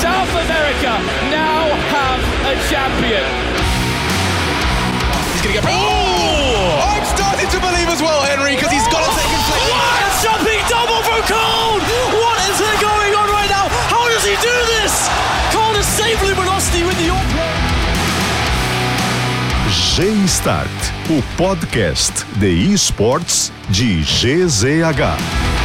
South America now have a champion. He's going to get. Oh! I'm starting to believe as well, Henry, because he's got a second place. What a jumping double from Cole! What is going on right now? How does he do this? Cole has saved Luminosity with the G-Start, o podcast de esportes de GZH.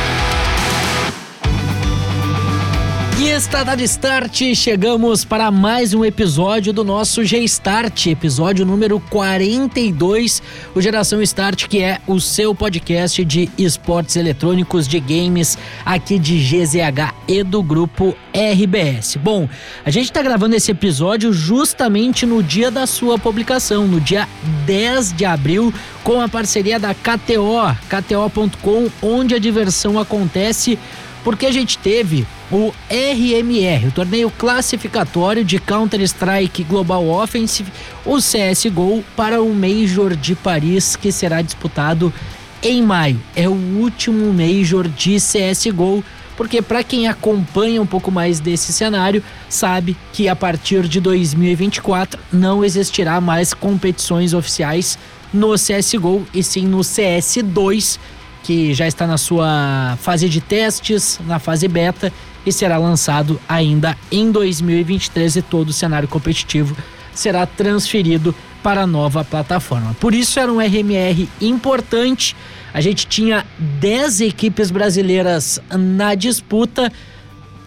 E está dado start, chegamos para mais um episódio do nosso G-Start, episódio número 42, o Geração Start, que é o seu podcast de esportes eletrônicos, de games, aqui de GZH e do grupo RBS. Bom, a gente está gravando esse episódio justamente no dia da sua publicação, no dia 10 de abril, com a parceria da KTO, KTO.com, onde a diversão acontece porque a gente teve o RMR, o torneio classificatório de Counter-Strike Global Offensive, o CSGO, para o Major de Paris, que será disputado em maio. É o último Major de CSGO, porque para quem acompanha um pouco mais desse cenário, sabe que a partir de 2024 não existirá mais competições oficiais no CSGO e sim no CS2 que já está na sua fase de testes, na fase beta e será lançado ainda em 2023 e todo o cenário competitivo será transferido para a nova plataforma. Por isso era um RMR importante. A gente tinha 10 equipes brasileiras na disputa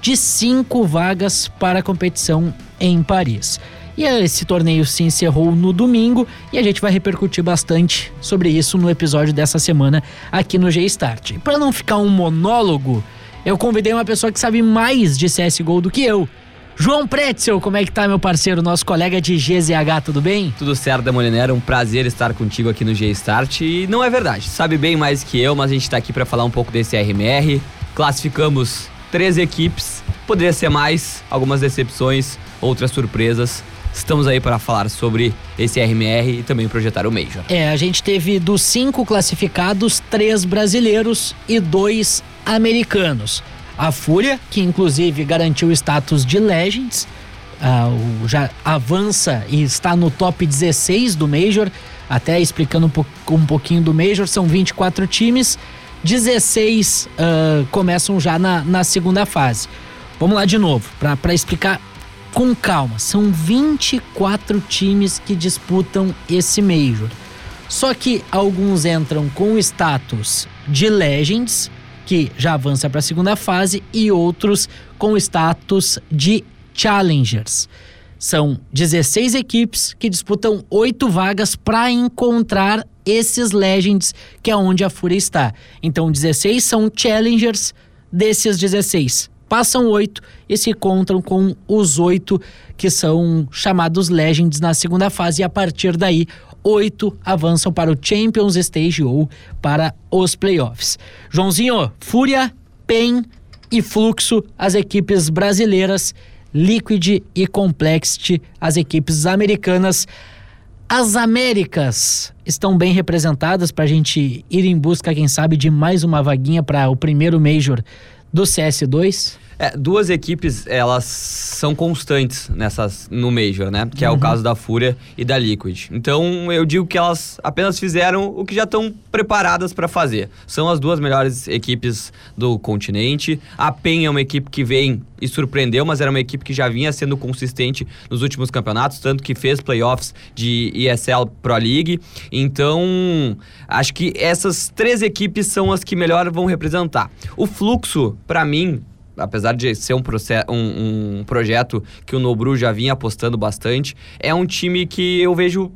de cinco vagas para a competição em Paris. E esse torneio se encerrou no domingo e a gente vai repercutir bastante sobre isso no episódio dessa semana aqui no G-Start. Para não ficar um monólogo, eu convidei uma pessoa que sabe mais de CSGO do que eu. João Pretzel, como é que tá, meu parceiro, nosso colega de GZH, tudo bem? Tudo certo, Demoliner, é um prazer estar contigo aqui no G-Start. E não é verdade, sabe bem mais que eu, mas a gente tá aqui para falar um pouco desse RMR. Classificamos três equipes, poderia ser mais, algumas decepções, outras surpresas estamos aí para falar sobre esse RMR e também projetar o Major. É, a gente teve dos cinco classificados, três brasileiros e dois americanos. A Fúria, que inclusive garantiu o status de Legends, uh, já avança e está no top 16 do Major. Até explicando um, po um pouquinho do Major, são 24 times, 16 uh, começam já na, na segunda fase. Vamos lá de novo, para explicar com calma, são 24 times que disputam esse Major. Só que alguns entram com status de Legends, que já avança para a segunda fase, e outros com status de Challengers. São 16 equipes que disputam oito vagas para encontrar esses Legends, que é onde a Fúria está. Então, 16 são Challengers desses 16 passam oito e se encontram com os oito que são chamados Legends na segunda fase. E a partir daí, oito avançam para o Champions Stage ou para os playoffs. Joãozinho, Fúria, PEN e Fluxo, as equipes brasileiras, Liquid e Complexity, as equipes americanas. As Américas estão bem representadas para a gente ir em busca, quem sabe, de mais uma vaguinha para o primeiro Major do CS2? É, duas equipes, elas são constantes nessas no Major, né? Que é uhum. o caso da Fúria e da Liquid. Então, eu digo que elas apenas fizeram o que já estão preparadas para fazer. São as duas melhores equipes do continente. A PEN é uma equipe que vem e surpreendeu, mas era uma equipe que já vinha sendo consistente nos últimos campeonatos, tanto que fez playoffs de ESL Pro League. Então, acho que essas três equipes são as que melhor vão representar. O fluxo, para mim, apesar de ser um, um, um, projeto que o Nobru já vinha apostando bastante, é um time que eu vejo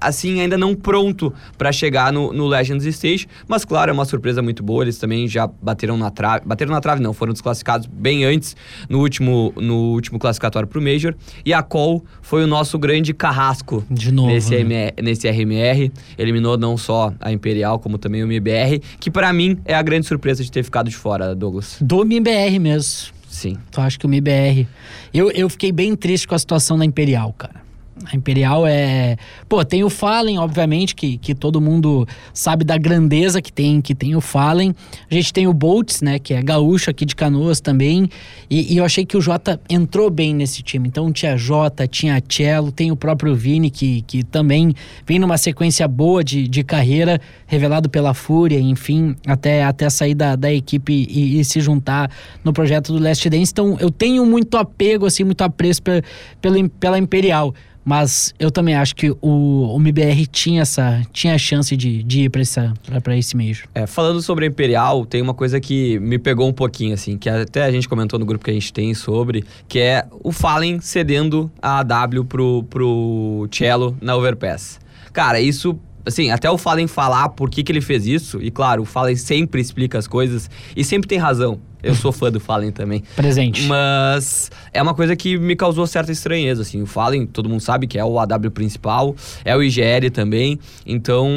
assim, ainda não pronto para chegar no, no, Legends Stage, mas claro, é uma surpresa muito boa, eles também já bateram na trave, bateram na trave não, foram desclassificados bem antes no último, no último classificatório pro Major, e a Call foi o nosso grande carrasco De novo, nesse, né? nesse RMR, eliminou não só a Imperial, como também o MBR, que para mim é a grande surpresa de ter ficado de fora, Douglas. Do MBR mesmo. Sim. Tu acha que o MBR... Eu, eu fiquei bem triste com a situação da Imperial, cara. A Imperial é. Pô, tem o Fallen, obviamente, que, que todo mundo sabe da grandeza que tem, que tem o Fallen. A gente tem o Boltz, né? Que é gaúcho aqui de canoas também. E, e, eu achei que o Jota entrou bem nesse time. Então tinha Jota, tinha Cello, tem o próprio Vini, que, que também vem numa sequência boa de, de carreira, revelado pela Fúria, enfim, até, até sair da, da equipe e, e se juntar no projeto do Last Dance. Então eu tenho muito apego, assim, muito apreço pela, pela, pela Imperial. Mas eu também acho que o, o MBR tinha essa tinha a chance de, de ir para esse meio. É, falando sobre a Imperial, tem uma coisa que me pegou um pouquinho, assim, que até a gente comentou no grupo que a gente tem sobre, que é o Fallen cedendo a AW pro, pro Cello na Overpass. Cara, isso assim, até o Fallen falar por que, que ele fez isso, e claro, o Fallen sempre explica as coisas e sempre tem razão. Eu sou fã do Fallen também. Presente. Mas é uma coisa que me causou certa estranheza, assim. O Fallen, todo mundo sabe que é o AW principal, é o IGL também. Então,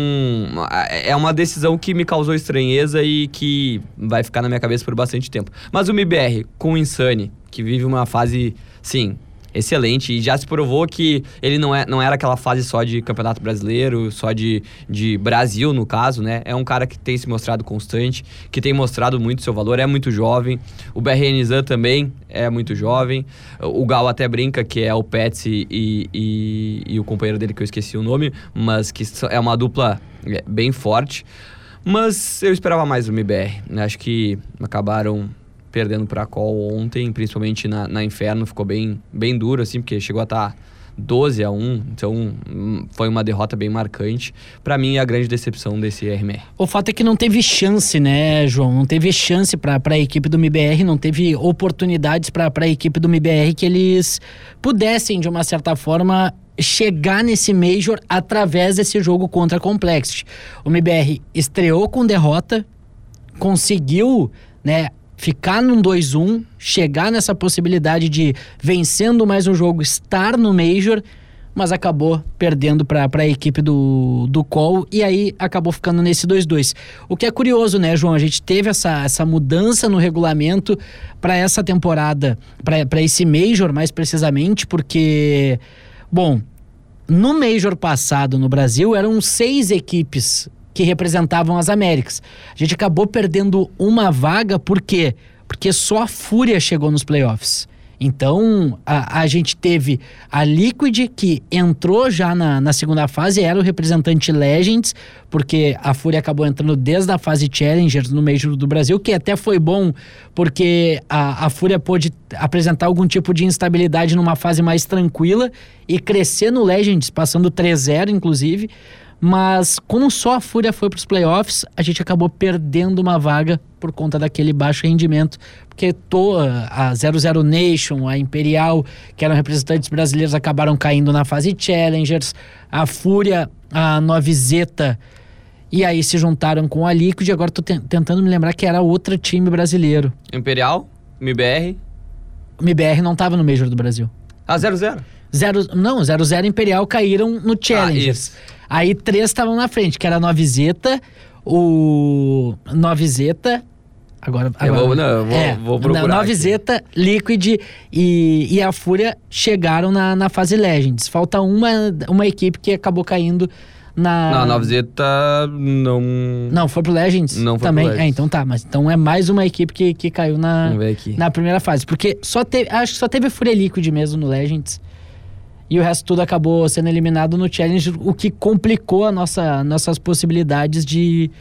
é uma decisão que me causou estranheza e que vai ficar na minha cabeça por bastante tempo. Mas o MBR, com o Insane, que vive uma fase, sim, excelente e já se provou que ele não, é, não era aquela fase só de campeonato brasileiro, só de, de Brasil, no caso, né? É um cara que tem se mostrado constante, que tem mostrado muito seu valor, é muito jovem. O BRN Zan também é muito jovem. O Gal até brinca que é o Pets e, e, e o companheiro dele, que eu esqueci o nome, mas que é uma dupla é, bem forte. Mas eu esperava mais do MBR. Acho que acabaram perdendo para a ontem, principalmente na, na Inferno, ficou bem, bem duro, assim, porque chegou a estar tá 12 a 1, então hum, foi uma derrota bem marcante. Para mim, é a grande decepção desse RMR. O fato é que não teve chance, né, João? Não teve chance para a equipe do MBR, não teve oportunidades para a equipe do MBR que eles pudessem, de uma certa forma, chegar nesse Major através desse jogo contra a Complexity. O MBR estreou com derrota, conseguiu né, ficar num 2-1, chegar nessa possibilidade de vencendo mais um jogo, estar no Major, mas acabou perdendo para a equipe do, do Col e aí acabou ficando nesse 2-2. O que é curioso, né, João? A gente teve essa, essa mudança no regulamento para essa temporada, para esse Major mais precisamente, porque, bom, no Major passado no Brasil eram seis equipes que representavam as Américas. A gente acabou perdendo uma vaga, por quê? Porque só a Fúria chegou nos playoffs. Então, a, a gente teve a Liquid, que entrou já na, na segunda fase, era o representante Legends, porque a Fúria acabou entrando desde a fase Challengers no Major do Brasil, que até foi bom, porque a, a Fúria pôde apresentar algum tipo de instabilidade numa fase mais tranquila e crescer no Legends, passando 3-0, inclusive. Mas como só a Fúria foi para os playoffs, a gente acabou perdendo uma vaga por conta daquele baixo rendimento. Porque to, a 00 Nation, a Imperial, que eram representantes brasileiros, acabaram caindo na fase Challengers. A Fúria, a Novizeta, e aí se juntaram com a Liquid. Agora estou tentando me lembrar que era outro time brasileiro. Imperial, MBR. O MBR não estava no Major do Brasil. Ah, 00. Zero, não, 00 Imperial caíram no Challengers. Ah, Aí três estavam na frente, que era a Novizeta, o Novizeta. Agora, agora eu vou, não, eu vou, é, vou procurar. Novizeta, Liquid e, e a Fúria chegaram na, na fase Legends. Falta uma, uma equipe que acabou caindo na. Não, a Novizeta não. Não, foi pro Legends? Não foi Também. pro Legends. É, então tá. Mas então é mais uma equipe que, que caiu na, na primeira fase. Porque só teve. Acho que só teve Fúria Liquid mesmo no Legends e o resto tudo acabou sendo eliminado no challenge, o que complicou a nossa, nossas possibilidades de,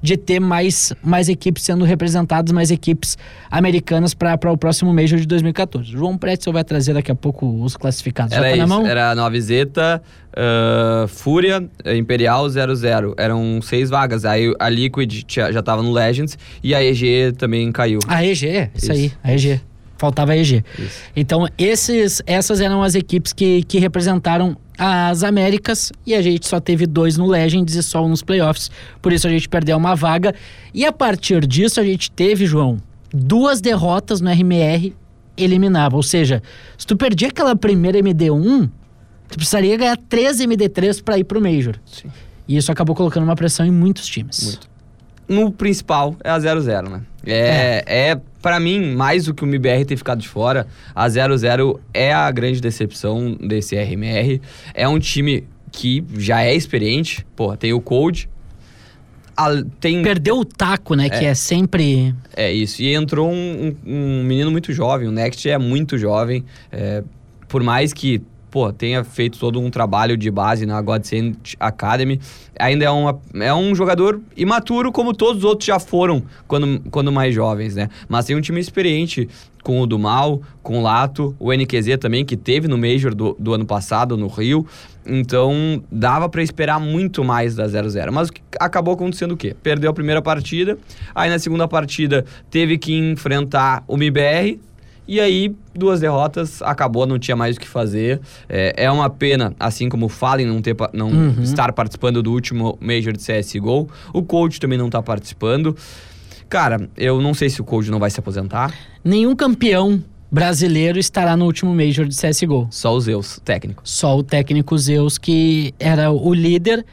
de ter mais, mais equipes sendo representadas, mais equipes americanas para o próximo Major de 2014. João Pretzel vai trazer daqui a pouco os classificados. Era tá isso, na mão? era Nova Zeta, uh, Fúria, Imperial 00. Eram seis vagas. Aí a Liquid já estava no Legends e a EG também caiu. A EG, isso, isso. aí, a EG faltava EG. Isso. Então, esses, essas eram as equipes que, que representaram as Américas e a gente só teve dois no Legends e só um nos playoffs. Por isso a gente perdeu uma vaga. E a partir disso a gente teve, João, duas derrotas no RMR eliminava. Ou seja, se tu perdia aquela primeira MD1, tu precisaria ganhar 13 MD3 para ir pro Major. Sim. E isso acabou colocando uma pressão em muitos times. Muito. No principal é a 0-0, né? É, é. é Pra mim, mais do que o MBR ter ficado de fora, a 0-0 é a grande decepção desse RMR. É um time que já é experiente. Pô, tem o Cold. a- tem Perdeu o taco, né? Que é sempre. é isso. E entrou um, um- um menino muito jovem. O Next é muito jovem. É, por mais que, pô, tenha feito todo um trabalho de base na Godsend Academy, ainda é, uma, é um jogador imaturo, como todos os outros já foram quando, quando mais jovens, né? Mas tem um time experiente com o Dumal, com o Lato, o NQZ também, que teve no Major do, do ano passado, no Rio. Então, dava pra esperar muito mais da 0-0. Mas acabou acontecendo o quê? Perdeu a primeira partida, aí na segunda partida teve que enfrentar o MIBR, e aí, duas derrotas, acabou, não tinha mais o que fazer. É, é uma pena, assim como o Fallen não, ter, não estar participando do último Major de CSGO. O coach também não tá participando. Cara, eu não sei se o coach não vai se aposentar. Nenhum campeão brasileiro estará no último Major de CSGO. Só os Zeus, técnico. Só o técnico Zeus, que era o líder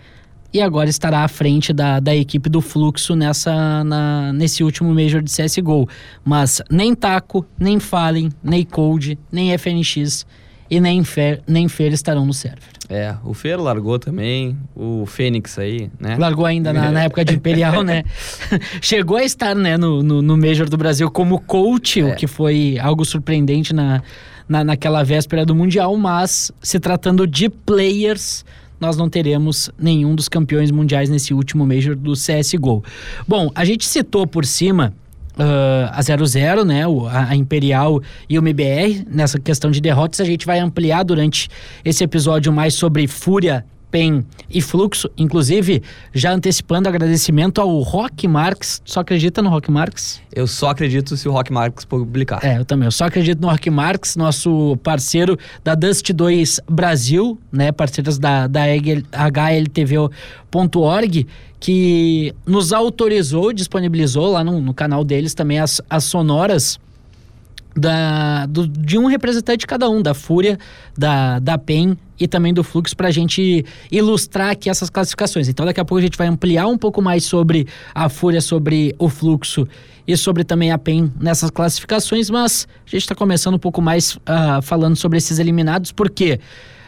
e agora estará à frente da, da equipe do Fluxo nessa, na- nesse último Major de CSGO. Mas nem Taco, nem Fallen, nem Cold, nem FNX e nem Fer, nem Fer estarão no server. É, o Fer largou também, o Fênix aí, né? Largou ainda na, na época de Imperial, né? Chegou a estar né, no, no, no Major do Brasil como coach, o que foi algo surpreendente na, na, naquela véspera do Mundial, mas se tratando de players, nós não teremos nenhum dos campeões mundiais nesse último Major do CSGO. Bom, a gente citou por cima ah, a 00, né, o- a Imperial e o MBR, nessa questão de derrotas, a gente vai ampliar durante esse episódio mais sobre Fúria, PEN e Fluxo, inclusive já antecipando agradecimento ao Rock Marx. Só acredita no Rock Marx? Eu só acredito se o Rock Marques publicar. É, eu também. Eu só acredito no Rock Marx, nosso parceiro da Dust 2 Brasil, né? Parceiros da, da HLTV.org, que nos autorizou, disponibilizou lá no, no canal deles também as, as sonoras da, do- de um representante de cada um, da Fúria, da, da PEN e também do Fluxo, para a gente ilustrar aqui essas classificações. Então, daqui a pouco a gente vai ampliar um pouco mais sobre a Fúria, sobre o Fluxo e sobre também a PEN nessas classificações, mas a gente está começando um pouco mais ah, falando sobre esses eliminados, porque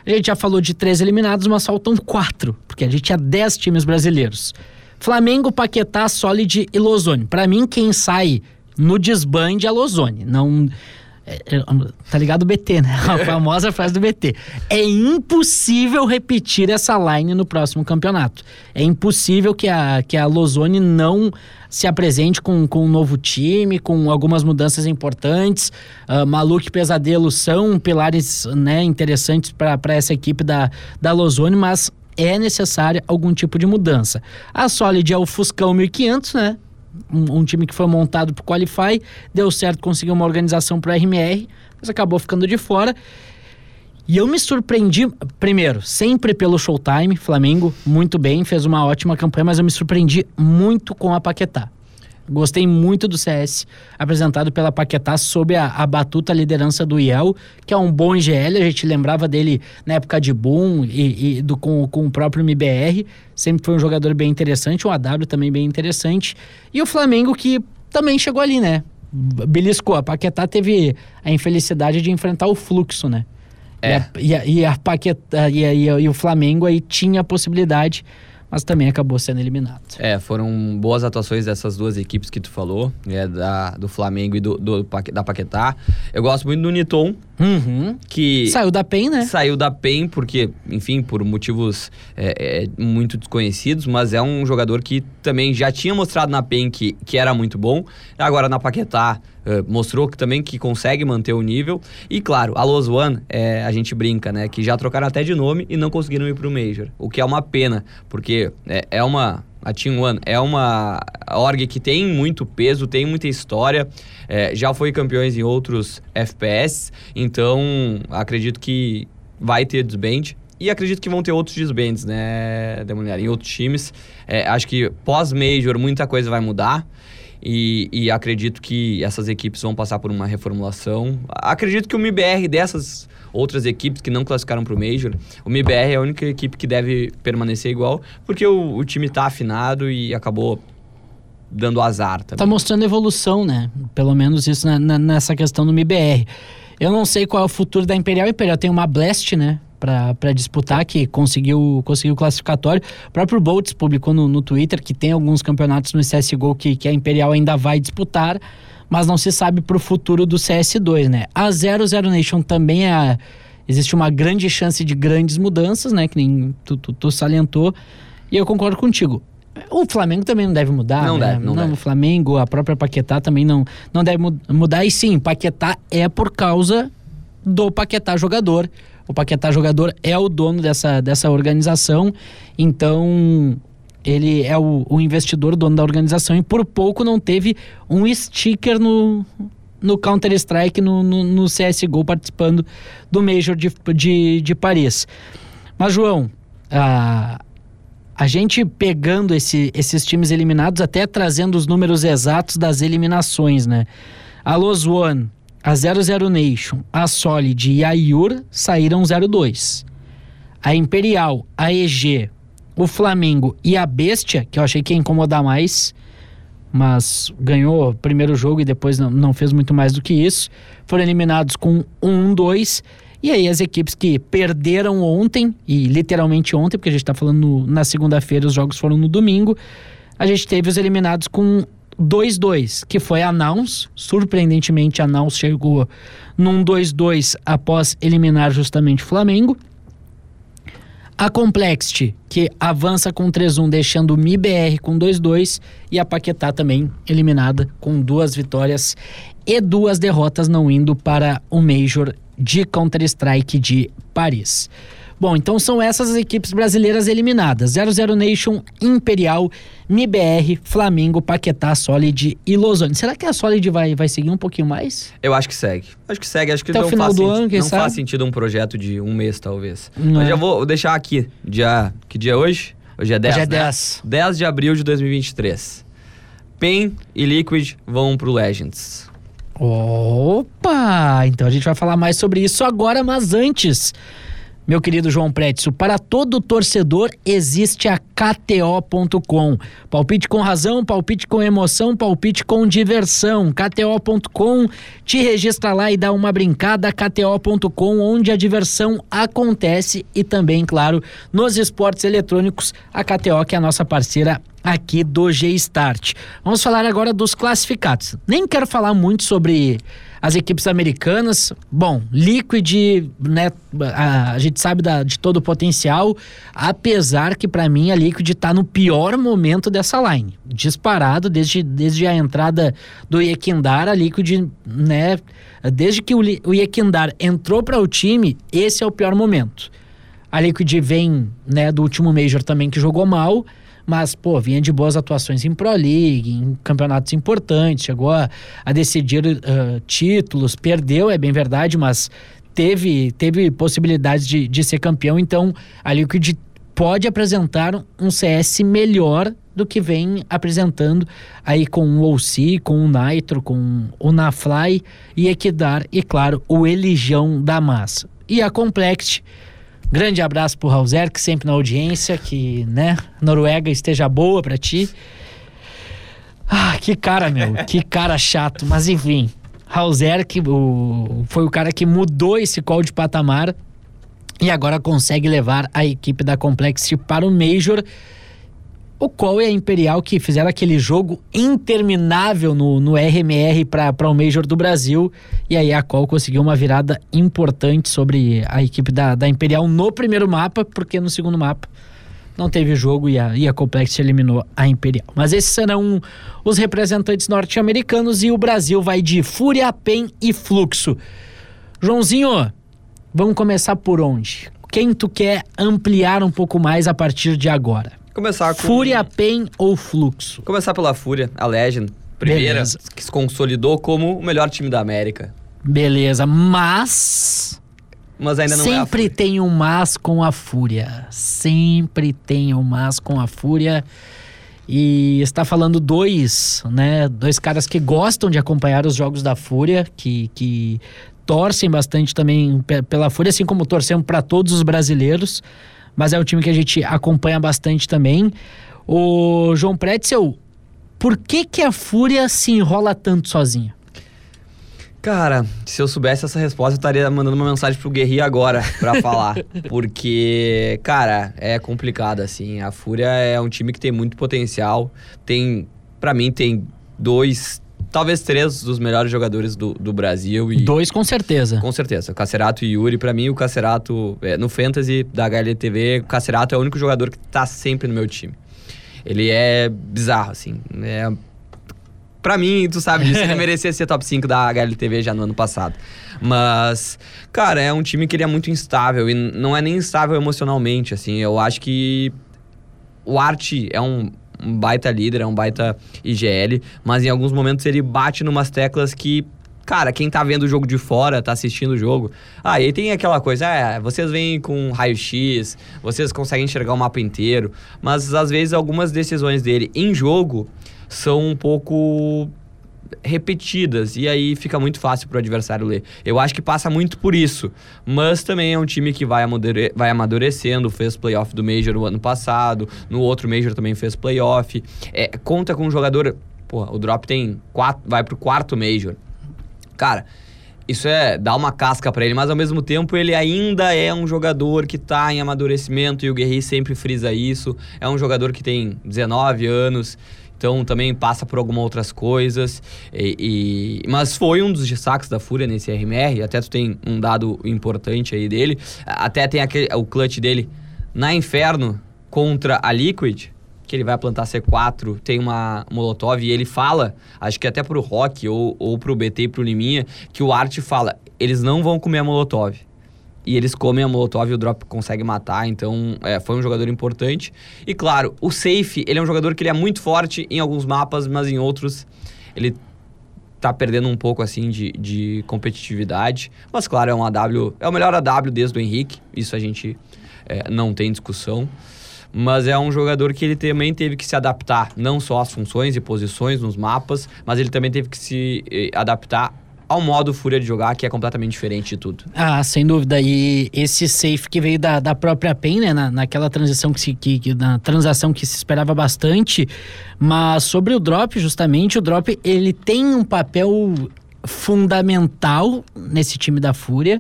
a gente já falou de três eliminados, mas faltam quatro, porque a gente tinha dez times brasileiros. Flamengo, Paquetá, Solid e Lozone. Para mim, quem sai no desbande a Lozone. Não. é- é- tá ligado o BT, né? A famosa frase do BT. É impossível repetir essa line no próximo campeonato. É impossível que a, que a Lozone não se apresente com, com um novo time, com algumas mudanças importantes. Uh, Maluco e Pesadelo são pilares né, interessantes para essa equipe da, da Lozone, mas é necessária algum tipo de mudança. A Solid é o Fuscão 1500, né? Um, um time que foi montado pro Qualify, deu certo, conseguiu uma organização pro RMR, mas acabou ficando de fora. E eu me surpreendi, primeiro, sempre pelo Showtime, Flamengo, muito bem, fez uma ótima campanha, mas eu me surpreendi muito com a Paquetá. Gostei muito do CS apresentado pela Paquetá sob a, a batuta liderança do Iel, que é um bom IGL, a gente lembrava dele na época de Boom e, e do, com, com o próprio MBR, sempre foi um jogador bem interessante, um AW também bem interessante. E o Flamengo que também chegou ali, né? Beliscou, a Paquetá teve a infelicidade de enfrentar o fluxo, né? É. E, a, e, a, e, a Paquetá, e, e a- e o Flamengo aí tinha a possibilidade, mas também acabou sendo eliminado. É, foram boas atuações dessas duas equipes que tu falou, é, da, do Flamengo e do, do da Paquetá. Eu gosto muito do Niton, Uhum. que Saiu da PEN, né? saiu da PEN porque, enfim, por motivos é, é, muito desconhecidos, mas é um jogador que também já tinha mostrado na PEN que, que era muito bom. Agora na Paquetá é, mostrou que também que consegue manter o nível. E claro, a Los One, é, a gente brinca, né? Que já trocaram até de nome e não conseguiram ir pro Major. O que é uma pena, porque é, é uma a Team One é uma org que tem muito peso, tem muita história, é, já foi campeões em outros FPS, então acredito que vai ter desband. E acredito que vão ter outros desbands, né, Demolhar, em outros times. É, acho que pós-Major muita coisa vai mudar. E, e acredito que essas equipes vão passar por uma reformulação. Acredito que o MIBR dessas outras equipes que não classificaram para o Major, o MIBR é a única equipe que deve permanecer igual, porque o, o time está afinado e acabou dando azar também. Tá mostrando evolução, né? Pelo menos isso na, na, nessa questão do MBR. Eu não sei qual é o futuro da Imperial. Imperial tem uma Blast, né? Para disputar, que conseguiu, conseguiu o classificatório. O próprio Boltz publicou no, no Twitter que tem alguns campeonatos no CSGO que, que a Imperial ainda vai disputar, mas não se sabe pro futuro do CS2, né? A 00 Nation também é. A, existe uma grande chance de grandes mudanças, né? Que nem tu, tu, tu salientou. E eu concordo contigo. O Flamengo também não deve mudar, Não né? deve, não deve. O Flamengo, a própria Paquetá também não, não deve mu- mudar. E sim, Paquetá é por causa do Paquetá jogador. O Paquetá jogador é o dono dessa, dessa organização, então ele é o, o investidor, dono da organização, e por pouco não teve um sticker no, no Counter-Strike, no, no, no CSGO, participando do Major de, de, de Paris. Mas, João, a, a gente pegando esse- esses times eliminados, até trazendo os números exatos das eliminações, né? A Los One, a 00 Nation, a Solid e a Yur saíram 0-2. A Imperial, a EG, o Flamengo e a Bestia, que eu achei que ia incomodar mais, mas ganhou o primeiro jogo e depois não, não fez muito mais do que isso, foram eliminados com 1-2. E aí as equipes que perderam ontem, e literalmente ontem, porque a gente está falando no- na segunda-feira, os jogos foram no domingo, a gente teve os eliminados com 2-2, que foi a Nouns. Surpreendentemente, a Nouns chegou num 2-2 após eliminar justamente o Flamengo. A Complexity, que avança com 3-1, deixando o MIBR com 2-2. E a Paquetá também eliminada com duas vitórias e duas derrotas, não indo para o Major de Counter-Strike de Paris. Bom, então são essas as equipes brasileiras eliminadas: 00 Nation, Imperial, MIBR, Flamengo, Paquetá, Solid e Lozone. Será que a Solid vai, vai seguir um pouquinho mais? Eu acho que segue. Acho que segue. Acho que Até o não, final faz, do ano, quem não faz sabe? sentido um projeto de um mês, talvez. Não Mas é. já vou deixar aqui. Dia, que dia é hoje? Hoje é 10, Hoje é né? 10. 10 de abril de 2023. PEN e Liquid vão pro Legends. Opa! Então a gente vai falar mais sobre isso agora, mas antes, meu querido João Prétio, para todo torcedor existe a KTO.com. Palpite com razão, palpite com emoção, palpite com diversão. KTO.com, te registra lá e dá uma brincada. KTO.com, onde a diversão acontece e também, claro, nos esportes eletrônicos, a KTO, que é a nossa parceira aqui do G-Start. Vamos falar agora dos classificados. Nem quero falar muito sobre as equipes americanas. Bom, Liquid, né, a, a gente sabe da- de todo o potencial, apesar que para mim a Liquid tá no pior momento dessa line. Disparado desde, desde a entrada do Yekindar, a Liquid, né, desde que o, o Yekindar entrou para o time, esse é o pior momento. A Liquid vem, né, do último Major também que jogou mal, mas, pô, vinha de boas atuações em Pro League, em campeonatos importantes, chegou a, a decidir ah, títulos, perdeu, é bem verdade, mas teve, teve possibilidades de, de ser campeão, então a Liquid pode apresentar um CS melhor do que vem apresentando aí com o OC, com o Nitro, com o Nafly e Equidar e, claro, o Elijão da Massa. E a Complexity Grande abraço pro Rauser, que sempre na audiência, que, né, Noruega esteja boa pra ti. Ah, que cara, meu, que cara chato, mas enfim. Rauser, que o, foi o cara que mudou esse call de patamar e agora consegue levar a equipe da Complexity para o Major. O qual é a Imperial que fizeram aquele jogo interminável no, no RMR para o Major do Brasil. E aí a Col conseguiu uma virada importante sobre a equipe da, da Imperial no primeiro mapa, porque no segundo mapa não teve jogo e a, e a Complex eliminou a Imperial. Mas esses serão os representantes norte-americanos e o Brasil vai de Fúria, PEN e Fluxo. Joãozinho, vamos começar por onde? Quem tu quer ampliar um pouco mais a partir de agora? Começar com... Fúria, PEN ou Fluxo? Começar pela Fúria, a Legend. Primeira, Beleza. que se consolidou como o melhor time da América. Beleza, mas Mas ainda não é sempre Fúria. tem um mas com a Fúria. Sempre tem um mas com a Fúria. E está falando dois, né? Dois caras que gostam de acompanhar os jogos da Fúria, que, que torcem bastante também pe- pela Fúria, assim como torcemos para todos os brasileiros. Mas é um time que a gente acompanha bastante também. O João Pretzel, Por que, que a Fúria se enrola tanto sozinha? Cara, se eu soubesse essa resposta, eu estaria mandando uma mensagem pro Guerri agora pra falar. Porque, cara, é complicado, assim. A Fúria é um time que tem muito potencial. Tem, para mim, tem dois, talvez três dos melhores jogadores do, do Brasil. E, Dois com certeza. Com certeza. Cacerato e Yuri. Pra mim, o Cacerato, é, no Fantasy da HLTV, o Cacerato é o único jogador que tá sempre no meu time. Ele é bizarro, assim. É Pra mim, tu sabe disso, ele merecia ser top 5 da HLTV já no ano passado. Mas, cara, é um time que ele é muito instável e não é nem instável emocionalmente, assim. Eu acho que o Art é um, um baita líder, é um baita IGL, mas em alguns momentos ele bate numas teclas que cara, quem tá vendo o jogo de fora, tá assistindo o jogo. Ah, e tem aquela coisa, é, vocês vêm com raio-x, vocês conseguem enxergar o mapa inteiro, mas às vezes algumas decisões dele em jogo são um pouco repetidas e aí fica muito fácil para o adversário ler. Eu acho que passa muito por isso, mas também é um time que vai, amadure vai amadurecendo, fez playoff do Major no ano passado, no outro Major também fez playoff. É, conta com um jogador, o Drop tem quatro, vai pro quarto Major. Cara, isso é dar uma casca para ele, mas ao mesmo tempo ele ainda é um jogador que tá em amadurecimento e o Guerri sempre frisa isso. É um jogador que tem 19 anos, então também passa por algumas outras coisas. E, e, mas foi um dos destaques da Fúria nesse RMR. Até tu tem um dado importante aí dele. Até tem aquele, o clutch dele na Inferno contra a Liquid que ele vai plantar C4, tem uma Molotov, e ele fala, acho que até pro Rock ou, ou pro BT e pro Liminha, que o Art fala, eles não vão comer a Molotov. E eles comem a Molotov e o Drop consegue matar, então é, foi um jogador importante. E claro, o Safe, ele é um jogador que ele é muito forte em alguns mapas, mas em outros ele tá perdendo um pouco assim de, de competitividade. Mas claro, é um AW, é o melhor AW desde o Henrique, isso a gente é, não tem discussão mas é um jogador que ele também teve que se adaptar, não só às funções e posições nos mapas, mas ele também teve que se eh, adaptar ao modo Fúria de jogar, que é completamente diferente de tudo. Ah, sem dúvida. E esse safe que veio da, da própria PEN, né? Na, naquela transição que se. Que, que, na transação que se esperava bastante. Mas sobre o drop, justamente, o drop ele tem um papel fundamental nesse time da Fúria,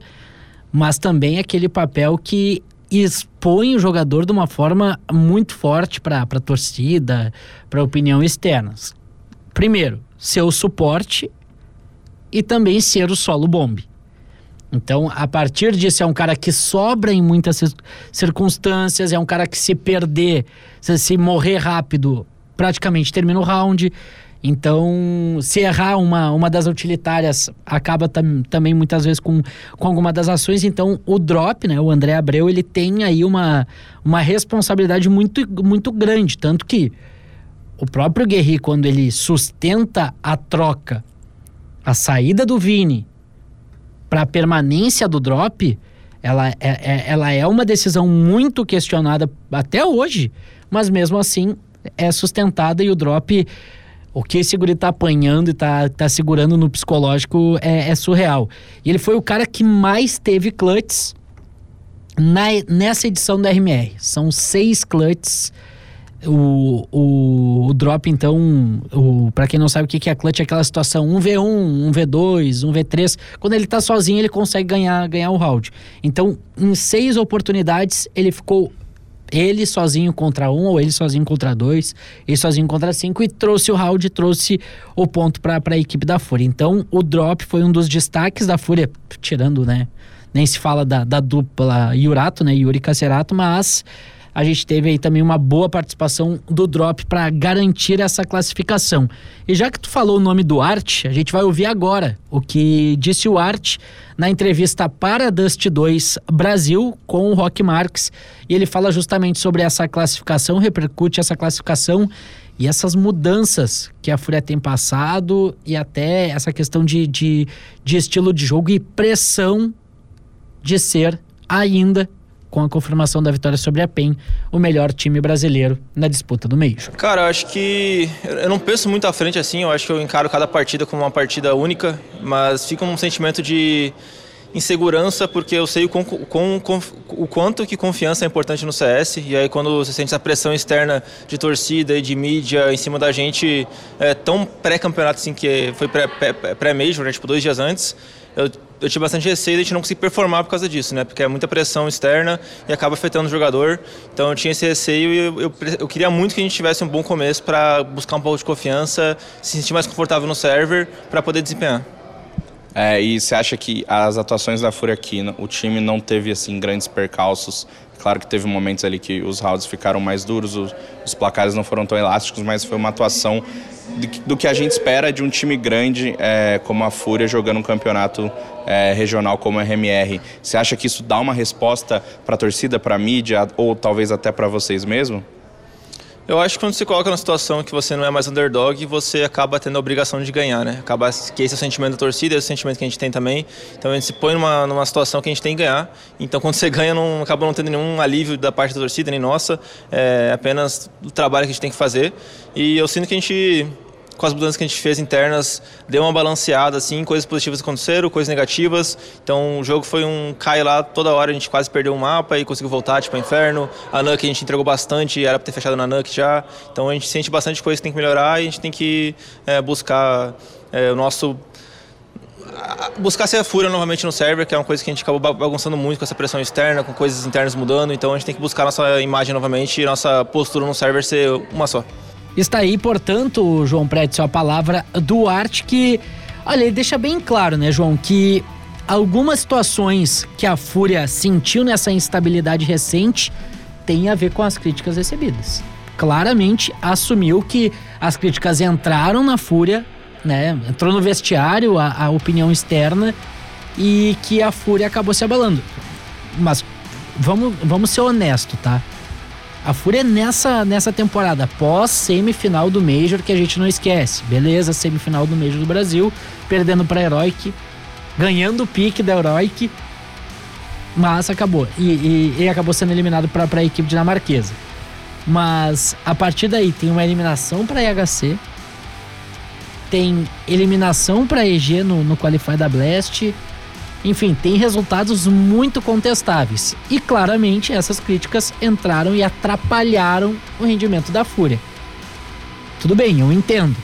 mas também aquele papel que expõe o jogador de uma forma muito forte para a torcida, para opinião externa. Primeiro, ser o suporte e também ser o solo bomb. Então, a partir disso, é um cara que sobra em muitas circunstâncias, é um cara que se perder, se, se morrer rápido, praticamente termina o round. Então, se errar uma, uma das utilitárias, acaba tam, também muitas vezes com, com alguma das ações. Então, o drop, né, o André Abreu, ele tem aí uma, uma responsabilidade muito, muito grande. Tanto que o próprio Guerri, quando ele sustenta a troca, a saída do Vini para a permanência do drop, ela é, é, ela é uma decisão muito questionada até hoje, mas mesmo assim é sustentada e o drop o que esse guri tá apanhando e tá, tá segurando no psicológico é, é surreal. E ele foi o cara que mais teve clutches na, nessa edição da RMR. São seis clutches. O, o, o drop, então, para quem não sabe o que, é clutch, é aquela situação 1v1, 1v2, 1v3. Quando ele tá sozinho, ele consegue ganhar, ganhar o round. Então, em seis oportunidades, ele ficou ele sozinho contra um, ou ele sozinho contra dois, ele sozinho contra cinco, e trouxe o round, trouxe o ponto para a equipe da Fúria. Então, o drop foi um dos destaques da Fúria, tirando, né? Nem se fala da, da dupla Yurato, né? Yuri Cacerato, mas a gente teve aí também uma boa participação do Drop para garantir essa classificação. E já que tu falou o nome do Art, a gente vai ouvir agora o que disse o Art na entrevista para Dust 2 Brasil com o Rock Marks. E ele fala justamente sobre essa classificação, repercute essa classificação e essas mudanças que a Fúria tem passado e até essa questão de, de, de estilo de jogo e pressão de ser ainda com a confirmação da vitória sobre a PEN, o melhor time brasileiro na disputa do meio. Cara, eu acho que eu não penso muito à frente assim, eu acho que eu encaro cada partida como uma partida única, mas fica um sentimento de, insegurança, porque eu sei o, com, com, com, o quanto que confiança é importante no CS, e aí quando você sente essa pressão externa de torcida e de mídia em cima da gente, é, tão pré-campeonato assim, que foi pré-major, né, tipo dois dias antes, eu, eu tive bastante receio de a gente não conseguir performar por causa disso, né? Porque é muita pressão externa e acaba afetando o jogador. Então eu tinha esse receio e eu, eu, eu queria muito que a gente tivesse um bom começo para buscar um pouco de confiança, se sentir mais confortável no server para poder desempenhar. É, e você acha que as atuações da Fúria aqui, o time não teve assim grandes percalços? Claro que teve momentos ali que os rounds ficaram mais duros, os, os placares não foram tão elásticos, mas foi uma atuação do que a gente espera de um time grande é, como a Fúria jogando um campeonato é, regional como a RMR. Você acha que isso dá uma resposta para a torcida, para a mídia ou talvez até para vocês mesmo? Eu acho que quando você coloca numa situação que você não é mais underdog, você acaba tendo a obrigação de ganhar, né? Acaba que esse é o sentimento da torcida, esse é o sentimento que a gente tem também. Então a gente se põe numa, numa situação que a gente tem que ganhar. Então quando você ganha, não acaba não tendo nenhum alívio da parte da torcida, nem nossa. É apenas o trabalho que a gente tem que fazer. E eu sinto que a gente com as mudanças que a gente fez internas, deu uma balanceada, assim, coisas positivas aconteceram, coisas negativas. Então o jogo foi um cai lá toda hora, a gente quase perdeu um mapa e conseguiu voltar, tipo, ao inferno. A NUC a gente entregou bastante, era para ter fechado na NUC já. Então a gente sente bastante coisa que tem que melhorar e a gente tem que é, buscar é, o nosso buscar ser a fúria novamente no server, que é uma coisa que a gente acabou bagunçando muito com essa pressão externa, com coisas internas mudando, então a gente tem que buscar nossa imagem novamente e nossa postura no server ser uma só. Está aí, portanto, João Prédio, a palavra do Arte que, olha, ele deixa bem claro, né, João, que algumas situações que a Fúria sentiu nessa instabilidade recente tem a ver com as críticas recebidas. Claramente assumiu que as críticas entraram na Fúria, né, entrou no vestiário a, a opinião externa e que a Fúria acabou se abalando. Mas vamos, vamos ser honesto, tá? A Fúria nessa, nessa temporada, pós semifinal do Major, que a gente não esquece. Beleza, semifinal do Major do Brasil, perdendo para Heroic, ganhando o pique da Heroic, mas acabou. E, e, e acabou sendo eliminado para a equipe dinamarquesa. Mas a partir daí tem uma eliminação para IHC, tem eliminação para EG no, no Qualify da Blast enfim, tem resultados muito contestáveis. E claramente essas críticas entraram e atrapalharam o rendimento da Fúria. Tudo bem, eu entendo.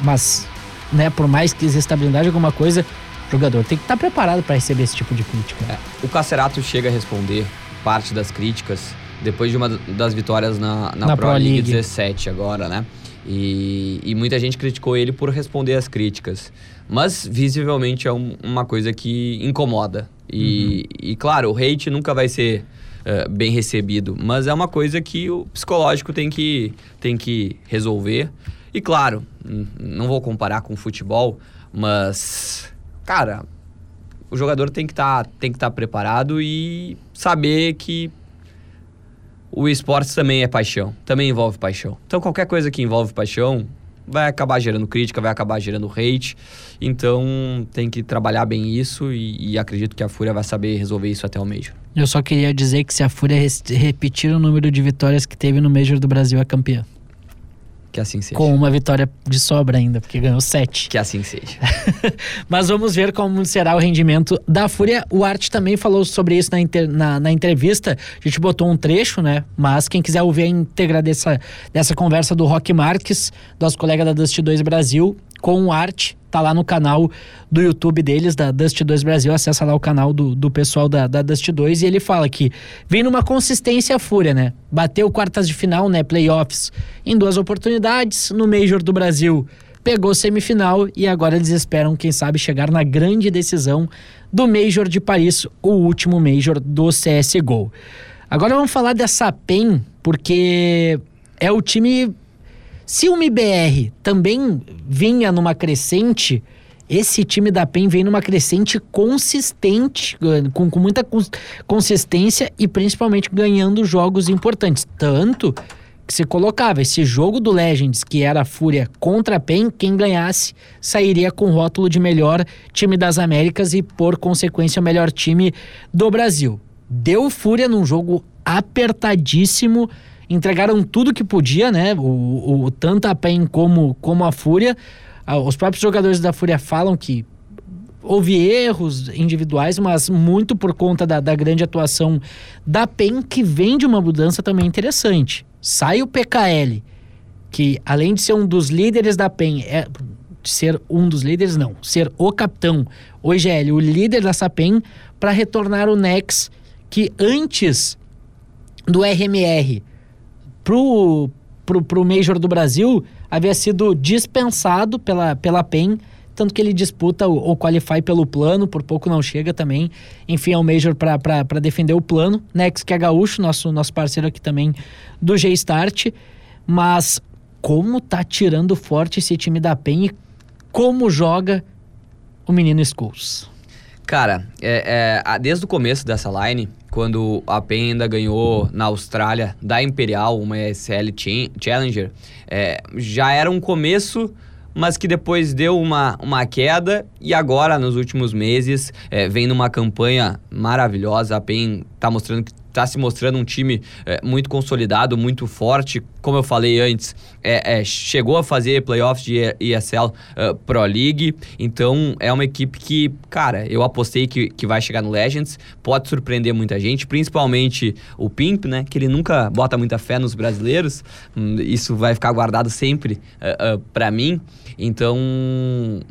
Mas, né, por mais que exista estabilidade alguma coisa, o jogador tem que estar preparado para receber esse tipo de crítica. É, o Cacerato chega a responder parte das críticas depois de uma das vitórias na, na, na Pro, Pro League 17 agora, né? E, e muita gente criticou ele por responder às críticas. Mas visivelmente é um, uma coisa que incomoda. E, uhum. e, claro, o hate nunca vai ser uh, bem recebido, mas é uma coisa que o psicológico tem que, tem que resolver. E claro, não vou comparar com o futebol, mas, cara, o jogador tem que tá, estar tá preparado e saber que o esporte também é paixão, também envolve paixão. Então qualquer coisa que envolve paixão vai acabar gerando crítica, vai acabar gerando hate. Então tem que trabalhar bem isso e, e acredito que a Fúria vai saber resolver isso até o Major. Eu só queria dizer que se a Fúria repetir o número de vitórias que teve no Major do Brasil, é campeã. Que assim seja. Com uma vitória de sobra ainda, porque ganhou sete. Que assim seja. Mas vamos ver como será o rendimento da Fúria. O Art também falou sobre isso na, inter, na, na, entrevista. A gente botou um trecho, né? Mas quem quiser ouvir a íntegra dessa, dessa conversa do Rock Marques, nosso colega da Dust 2 Brasil, com o Art, tá lá no canal do YouTube deles, da Dust 2 Brasil. Acessa lá o canal do, do pessoal da, da Dust 2 e ele fala que vem numa consistência fúria, né? Bateu quartas de final, né? Playoffs em duas oportunidades. No Major do Brasil pegou semifinal e agora eles esperam, quem sabe, chegar na grande decisão do Major de Paris, o último Major do CSGO. Agora vamos falar dessa PEN, porque é o time se o MBR também vinha numa crescente, esse time da PEN vem numa crescente consistente, com, com muita consistência e principalmente ganhando jogos importantes. Tanto que se colocava esse jogo do Legends, que era a Fúria contra a PEN, quem ganhasse sairia com o rótulo de melhor time das Américas e, por consequência, o melhor time do Brasil. Deu Fúria num jogo apertadíssimo entregaram tudo que podia, né? O, o, tanto a PEN como, como a Fúria. Os próprios jogadores da Fúria falam que houve erros individuais, mas muito por conta da, da grande atuação da PEN, que vem de uma mudança também interessante. Sai o PKL, que além de ser um dos líderes da PEN, é, ser um dos líderes, não, ser o capitão, o IGL, o líder dessa PEN, para retornar o Nex, que antes do RMR pro, pro, pro Major do Brasil havia sido dispensado pela, pela PEN tanto que ele disputa o, o Qualify pelo plano, por pouco não chega também. Enfim, é um Major para defender o plano. Nex, que é gaúcho, nosso, nosso parceiro aqui também do G-Start. Mas como tá tirando forte esse time da PEN e como joga o menino Schools? Cara, é, é, desde o começo dessa line, quando a PEN ainda ganhou na Austrália da Imperial, uma ESL Challenger, é, já era um começo mas que depois deu uma, uma queda e agora, nos últimos meses, é, vem numa campanha maravilhosa. A PEN está mostrando que está se mostrando um time é, muito consolidado, muito forte. Como eu falei antes, é, é, chegou a fazer playoffs de ESL uh, é, Pro League. Então é uma equipe que, cara, eu apostei que, que vai chegar no Legends. Pode surpreender muita gente, principalmente o Pimp, né? Que ele nunca bota muita fé nos brasileiros. Hum, isso vai ficar guardado sempre uh, é, uh, para mim. Então,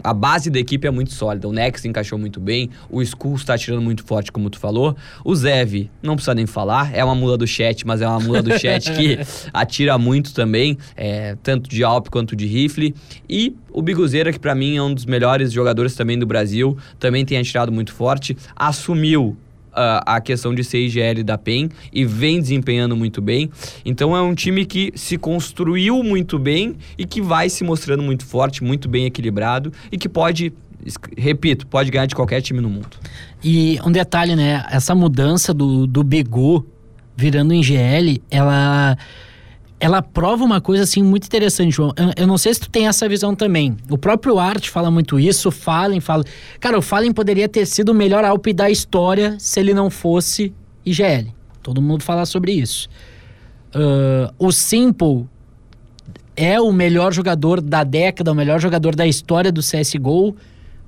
a base da equipe é muito sólida. O Nex encaixou muito bem, o Skull está tirando muito forte, como tu falou. O Zev, não precisa nem falar, é uma mula do chat, mas é uma mula do chat que atira muito também, é, tanto de Alp quanto de rifle. E o Biguzeira, que para mim é um dos melhores jogadores também do Brasil, também tem atirado muito forte, assumiu a, a questão de ser IGL da PEN e vem desempenhando muito bem. Então é um time que se construiu muito bem e que vai se mostrando muito forte, muito bem equilibrado e que pode repito, pode ganhar de qualquer time no mundo. E um detalhe, né? Essa mudança do, do Begu virando em GL, ela ela prova uma coisa assim muito interessante, João. Eu, não sei se tu tem essa visão também. O próprio Art fala muito isso, Fallen fala. Cara, o Fallen poderia ter sido o melhor Alp da história se ele não fosse IGL. Todo mundo fala sobre isso. Uh, o Simple é o melhor jogador da década, o melhor jogador da história do CSGO,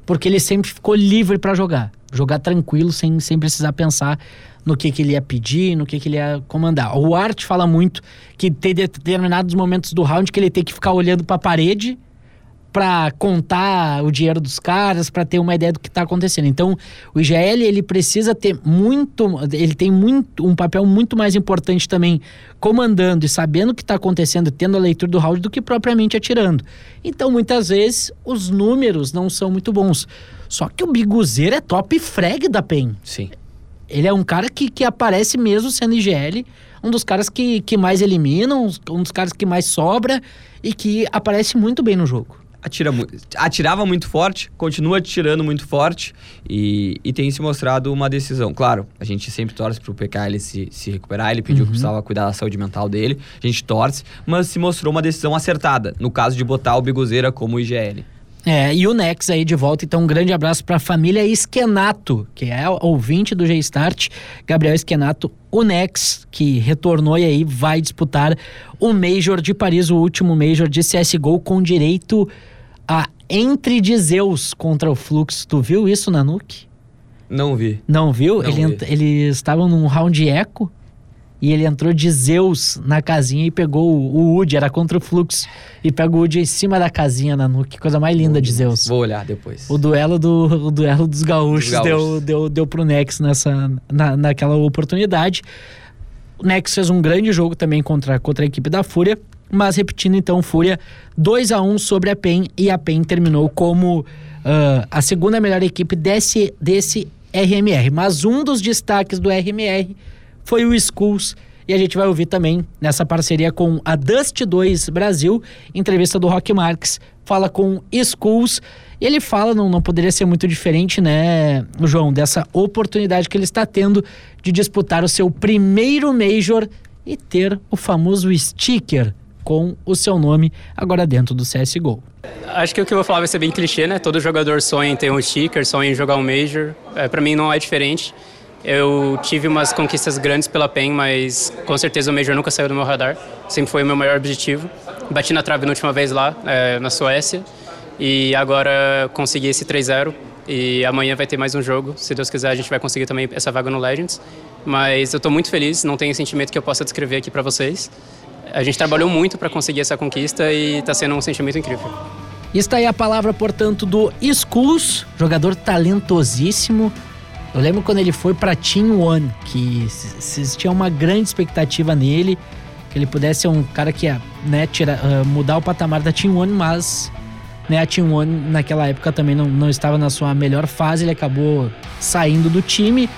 porque ele sempre ficou livre para jogar. Jogar tranquilo, sem, sem precisar pensar no que, que ele ia pedir, no que, que ele ia comandar. O Art fala muito que tem determinados momentos do round que ele tem que ficar olhando para a parede para contar o dinheiro dos caras, para ter uma ideia do que está acontecendo. Então, o IGL ele precisa ter muito, ele tem muito um papel muito mais importante também comandando e sabendo o que está acontecendo, tendo a leitura do round do que propriamente atirando. Então, muitas vezes os números não são muito bons. Só que o Biguzeiro é top frag da PEN. Sim. Ele é um cara que, que aparece mesmo sendo IGL, um dos caras que, que mais eliminam, um dos caras que mais sobra e que aparece muito bem no jogo. Atira, atirava muito forte, continua atirando muito forte e, e tem se mostrado uma decisão. Claro, a gente sempre torce pro PK ele se, se recuperar, ele pediu uhum. que precisava cuidar da saúde mental dele, a gente torce, mas se mostrou uma decisão acertada, no caso de botar o Biguzeira como IGL. É, e o Nex aí de volta, então um grande abraço para a família Esquenato, que é ouvinte do G-Start, Gabriel Esquenato, o Nex, que retornou e aí vai disputar o Major de Paris, o último Major de CSGO com direito a entre de Zeus contra o Flux. Tu viu isso, Nanuque? Não vi. Não viu? Não Ele, vi. Eles estavam num round eco e ele entrou de Zeus na casinha e pegou o, Wood, era contra o Flux, e pegou o Wood em cima da casinha na nuca. Que coisa mais linda de Zeus. Vou olhar depois. O duelo, do, o duelo dos gaúchos, Dos gaúchos. Deu, deu, deu pro Nex nessa, na, naquela oportunidade. O Nex fez um grande jogo também contra, contra a equipe da Fúria, mas repetindo então, Fúria 2 a 1 sobre a PEN e a PEN terminou como uh, a segunda melhor equipe desse, desse RMR. Mas um dos destaques do RMR foi o Schools. E a gente vai ouvir também nessa parceria com a Dust 2 Brasil, entrevista do Rock Marques, fala com Schools. E ele fala, não, não poderia ser muito diferente, né, João, dessa oportunidade que ele está tendo de disputar o seu primeiro Major e ter o famoso sticker com o seu nome agora dentro do CSGO. Acho que o que eu vou falar vai ser bem clichê, né? Todo jogador sonha em ter um sticker, sonha em jogar um Major. É, para mim não é diferente. Eu tive umas conquistas grandes pela PEN, mas com certeza o Major nunca saiu do meu radar. Sempre foi o meu maior objetivo. Bati na trave na última vez lá, é, na Suécia, e agora consegui esse 3-0. E amanhã vai ter mais um jogo. Se Deus quiser, a gente vai conseguir também essa vaga no Legends. Mas eu estou muito feliz, não tenho sentimento que eu possa descrever aqui para vocês. A gente trabalhou muito para conseguir essa conquista e está sendo um sentimento incrível. Está aí a palavra, portanto, do Skulls, jogador talentosíssimo. Eu lembro quando ele foi para Team One, que existia uma grande expectativa nele, que ele pudesse ser um cara que ia né, tira, uh, mudar o patamar da Team One, mas né, a Team One naquela época também não, não estava na sua melhor fase, ele acabou saindo do time.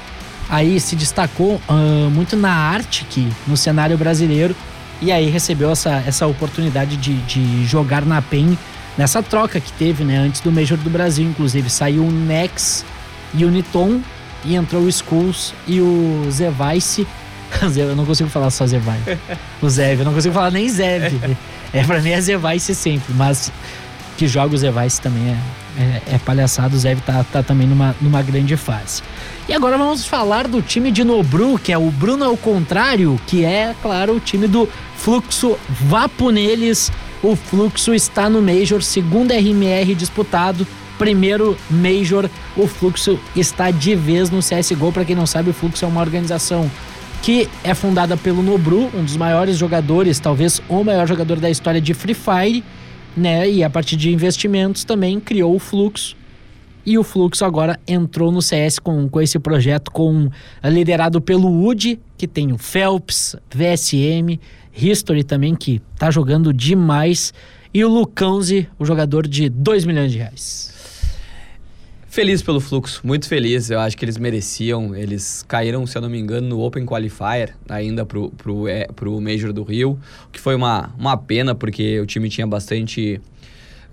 Aí se destacou uh, muito na Arctic, no cenário brasileiro, e aí recebeu essa, essa oportunidade de, de jogar na PEN nessa troca que teve, né? Antes do Major do Brasil, inclusive. Saiu o Nex e o Niton e entrou o Skulls e o Zevice. Eu não consigo falar só Zevice. O Zev, eu não consigo falar nem Zev. É, pra mim é Zevice sempre, mas que joga o Zevice também é, é, é palhaçado. O Zev tá, tá também numa, numa grande fase. E agora vamos falar do time de Nobru, que é o Bruno ao contrário, que é, claro, o time do Fluxo Vapo neles. O Fluxo está no Major, segundo RMR disputado. Primeiro Major, o Fluxo está de vez no CSGO. Para quem não sabe, o Fluxo é uma organização que é fundada pelo Nobru, um dos maiores jogadores, talvez o maior jogador da história de Free Fire, né? E a partir de investimentos também criou o Fluxo. E o Fluxo agora entrou no CS com, com esse projeto com liderado pelo Wood, que tem o Phelps, VSM, History também, que tá jogando demais, e o Lucãozi, o jogador de 2 milhões de reais. Feliz pelo fluxo, muito feliz. Eu acho que eles mereciam. Eles caíram, se eu não me engano, no Open Qualifier, ainda pro, pro, é, pro Major do Rio, o que foi uma, uma pena, porque o time tinha bastante.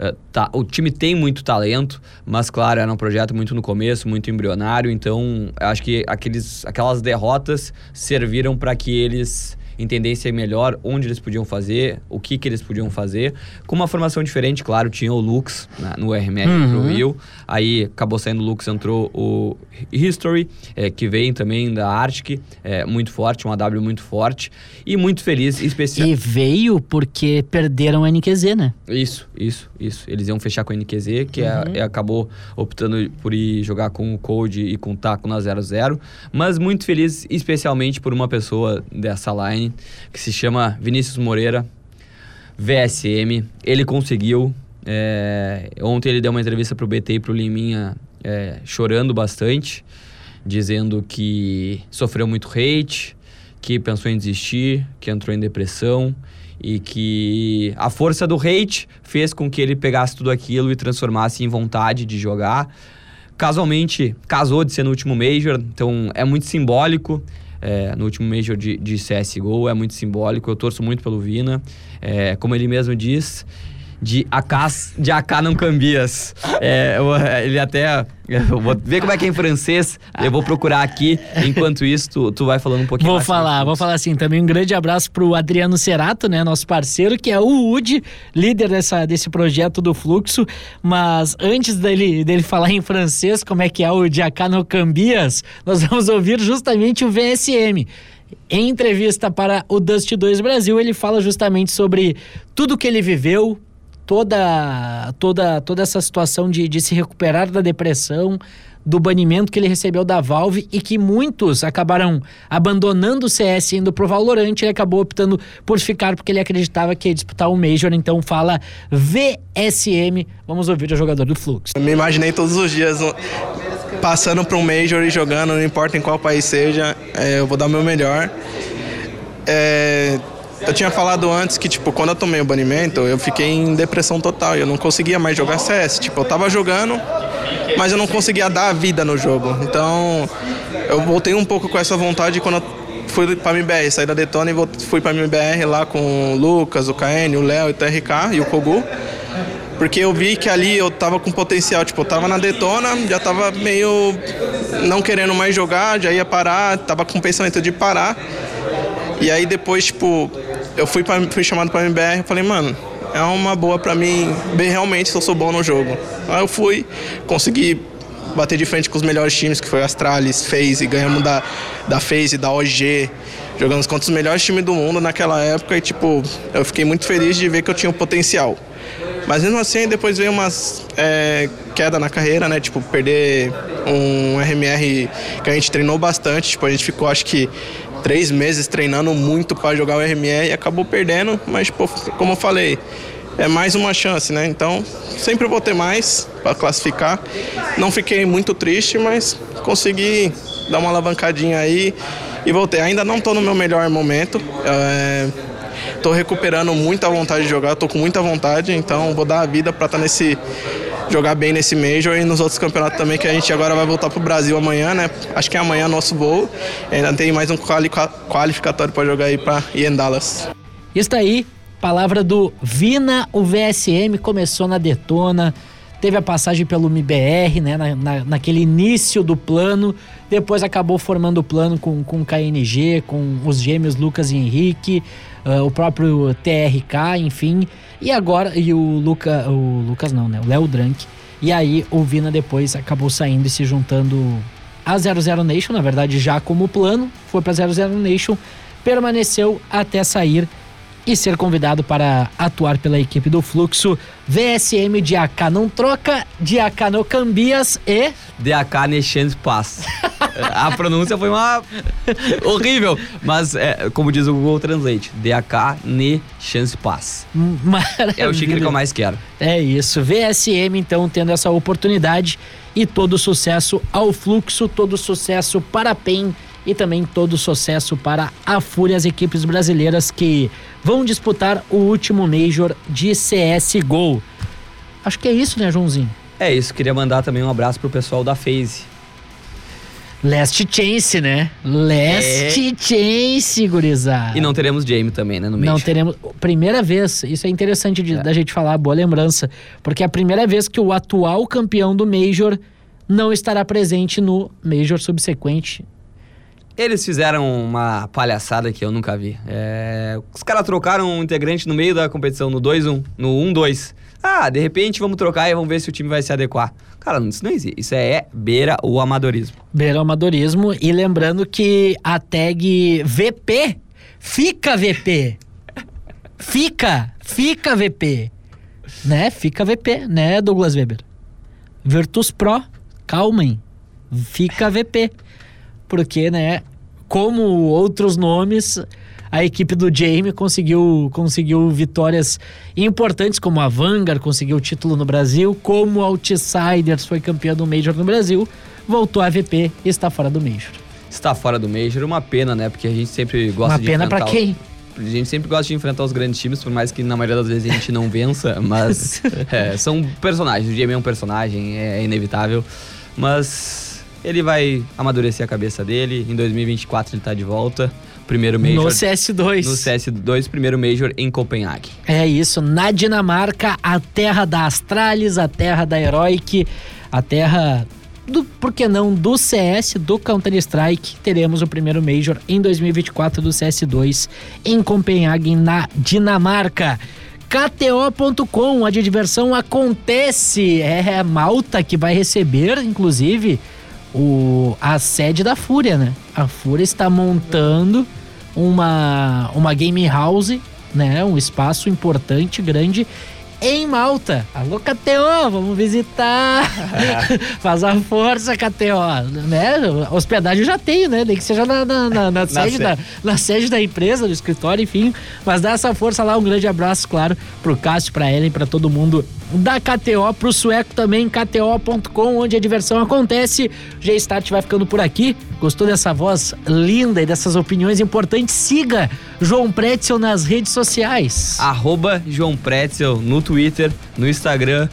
Uh, tá, o time tem muito talento, mas claro, era um projeto muito no começo, muito embrionário, então acho que aqueles, aquelas derrotas serviram para que eles entendessem melhor onde eles podiam fazer, o que, que eles podiam fazer. Com uma formação diferente, claro, tinha o Lux né, no RMR uhum. pro Rio. Aí acabou saindo o Lux, entrou o History, é, que vem também da Arctic, é, muito forte, um AW muito forte. E muito feliz, especial. E veio porque perderam o NQZ, né? Isso, isso, isso. Eles iam fechar com o NQZ, que é, uhum. é, acabou optando por ir jogar com o Code e com o Taco na 0-0. Mas muito feliz, especialmente por uma pessoa dessa line que se chama Vinícius Moreira, VSM. Ele conseguiu. É, ontem ele deu uma entrevista pro BT e pro Liminha é, chorando bastante, dizendo que sofreu muito hate, que pensou em desistir, que entrou em depressão e que a força do hate fez com que ele pegasse tudo aquilo e transformasse em vontade de jogar. Casualmente, casou de ser no último Major, então é muito simbólico é, no último Major de, de CSGO, é muito simbólico, eu torço muito pelo Vina. É, como ele mesmo diz, de AK, de AK não cambias. É, eu, ele até. Eu vou ver como é que é em francês. Eu vou procurar aqui. Enquanto isso, tu, tu vai falando um pouquinho Vou falar, vou falar assim. Também um grande abraço pro Adriano Cerato, né? Nosso parceiro, que é o UD, líder dessa, desse projeto do Fluxo. Mas antes dele, dele falar em francês, como é que é o de AK no cambias, nós vamos ouvir justamente o VSM. Em entrevista para o Dust 2 Brasil, ele fala justamente sobre tudo que ele viveu, toda toda toda essa situação de, de se recuperar da depressão, do banimento que ele recebeu da Valve e que muitos acabaram abandonando o CS indo pro Valorant e acabou optando por ficar porque ele acreditava que ia disputar o Major, então fala VSM. Vamos ouvir o jogador do Flux. Eu me imaginei todos os dias passando para um Major e jogando, não importa em qual país seja, é, eu vou dar o meu melhor. É, eu tinha falado antes que, tipo, quando eu tomei o banimento, eu fiquei em depressão total. Eu não conseguia mais jogar CS. Tipo, eu tava jogando, mas eu não conseguia dar a vida no jogo. Então, eu voltei um pouco com essa vontade quando eu fui pra MBR. Saí da Detona e fui pra MBR lá com o Lucas, o KN, o Léo, o TRK e o Kogu. Porque eu vi que ali eu tava com potencial. Tipo, eu tava na Detona, já tava meio não querendo mais jogar, já ia parar, tava com pensamento de parar. E aí depois, tipo, eu fui, pra, fui chamado para MBR e falei, mano, é uma boa para mim ver realmente se eu sou bom no jogo. Aí eu fui, consegui bater de frente com os melhores times, que foi Astralis, FaZe, ganhamos da, da FaZe, da OG, jogamos contra os melhores times do mundo naquela época e, tipo, eu fiquei muito feliz de ver que eu tinha o potencial. Mas mesmo assim, depois veio umas é, queda na carreira, né? Tipo, perder um RMR que a gente treinou bastante. Tipo, a gente ficou, acho que, três meses treinando muito para jogar o RMR e acabou perdendo. Mas, tipo, como eu falei, é mais uma chance, né? Então, sempre vou ter mais para classificar. Não fiquei muito triste, mas consegui dar uma alavancadinha aí e voltei. Ainda não estou no meu melhor momento. É, Tô recuperando muita vontade de jogar, tô com muita vontade, então vou dar a vida para estar tá nesse jogar bem nesse Major e nos outros campeonatos também, que a gente agora vai voltar pro Brasil amanhã, né? Acho que é amanhã nosso voo. Ainda tem mais um qualificatório para jogar aí para em Dallas. Está aí, palavra do Vina, o VSM começou na Detona, teve a passagem pelo MBR, né, na, na, naquele início do plano, depois acabou formando o plano com, com o KNG, com os gêmeos Lucas e Henrique, uh, o próprio TRK, enfim, e agora, e o, Luca, o Lucas não, né, o Léo Drank, e aí o Vina depois acabou saindo e se juntando a 00 Nation, na verdade já como plano, foi para 00 Nation, permaneceu até sair e ser convidado para atuar pela equipe do Fluxo. VSM de AK não troca, de AK no cambias e. DAK Nechance Pass. A pronúncia foi uma. horrível. Mas, é, como diz o Google Translate, DAK Nechance Pass. Maravilha. É o xícara que eu mais quero. É isso. VSM, então, tendo essa oportunidade e todo sucesso ao Fluxo, todo sucesso para a PEN e também todo sucesso para a Fúria, as equipes brasileiras que vão disputar o último Major de CSGO. Acho que é isso, né, Joãozinho? É isso, queria mandar também um abraço pro pessoal da FaZe. Last Chance, né? Last é. Chance, gurizada. E não teremos Jamie também, né, no Major. Não teremos. Primeira vez, isso é interessante de, é. da gente falar, boa lembrança, porque é a primeira vez que o atual campeão do Major não estará presente no Major subsequente eles fizeram uma palhaçada que eu nunca vi. É... Os caras trocaram um integrante no meio da competição, no 2-1, no 1-2. Ah, de repente vamos trocar e vamos ver se o time vai se adequar. Cara, isso não existe. Isso é beira o amadorismo. Beira o amadorismo. E lembrando que a tag VP fica VP. Fica, fica VP. Né? Fica VP, né, Douglas Weber? Virtus Pro, calmem. Fica VP porque, né, como outros nomes, a equipe do Jamie conseguiu, conseguiu vitórias importantes, como a Vanguard conseguiu o título no Brasil, como o Outsiders foi campeão do Major no Brasil, voltou a VP e está fora do Major. Está fora do Major, uma pena, né? Porque a gente sempre gosta uma de pena para quem? A gente sempre gosta de enfrentar os grandes times, por mais que na maioria das vezes a gente não vença, mas é, são personagens. O Jamie é um personagem, é inevitável. Mas ele vai amadurecer a cabeça dele. Em 2024 ele tá de volta. Primeiro Major. No CS2. No CS2, primeiro Major em Copenhague. É isso, na Dinamarca, a terra da Astralis, a terra da Heroic, a terra do, por que não, do CS, do Counter-Strike. Teremos o primeiro Major em 2024 do CS2 em Copenhague, na Dinamarca. KTO.com, a diversão acontece. É Malta que vai receber, inclusive, o, a sede da Fúria, né? A Fúria está montando uma, uma game house, né? Um espaço importante, grande em Malta. Alô, KTO, vamos visitar. Faz a força, KTO. Né? Hospedagem eu já tenho, né? Nem que seja na, na, na, na sede da, na sede da empresa, do escritório, enfim. Mas dá essa força lá. Um grande abraço, claro, pro Cássio, pra Ellen, pra todo mundo da KTO, pro sueco também, kto.com, onde a diversão acontece. O G-Start vai ficando por aqui. Gostou dessa voz linda e dessas opiniões importantes? Siga João Pretzel nas redes sociais. Arroba João Pretzel no Twitter, no Instagram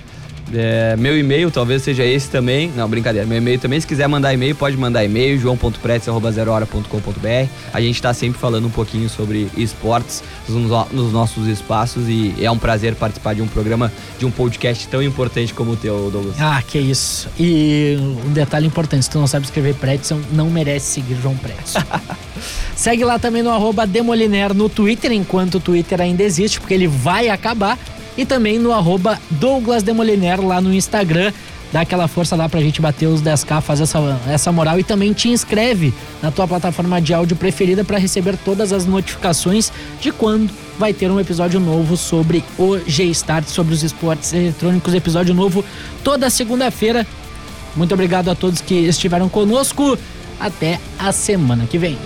é, meu e-mail talvez seja esse também. Não, brincadeira. Meu e-mail também. Se quiser mandar e-mail, pode mandar e-mail, joão.pretz.com.br. A gente está sempre falando um pouquinho sobre esportes nos, nos, nossos espaços e é um prazer participar de um programa, de um podcast tão importante como o teu, Douglas. Ah, que isso. E um detalhe importante: se tu não sabe escrever Pretzel, não merece seguir João Pretzel. Segue lá também no arroba Demoliner no Twitter, enquanto o Twitter ainda existe, porque ele vai acabar e também no arroba Douglas Demoliner lá no Instagram. dá aquela força lá pra gente bater os 10k, faz essa, essa moral e também te inscreve na tua plataforma de áudio preferida para receber todas as notificações de quando vai ter um episódio novo sobre o G-Start, sobre os esportes eletrônicos, episódio novo toda segunda-feira. Muito obrigado a todos que estiveram conosco. Até a semana que vem.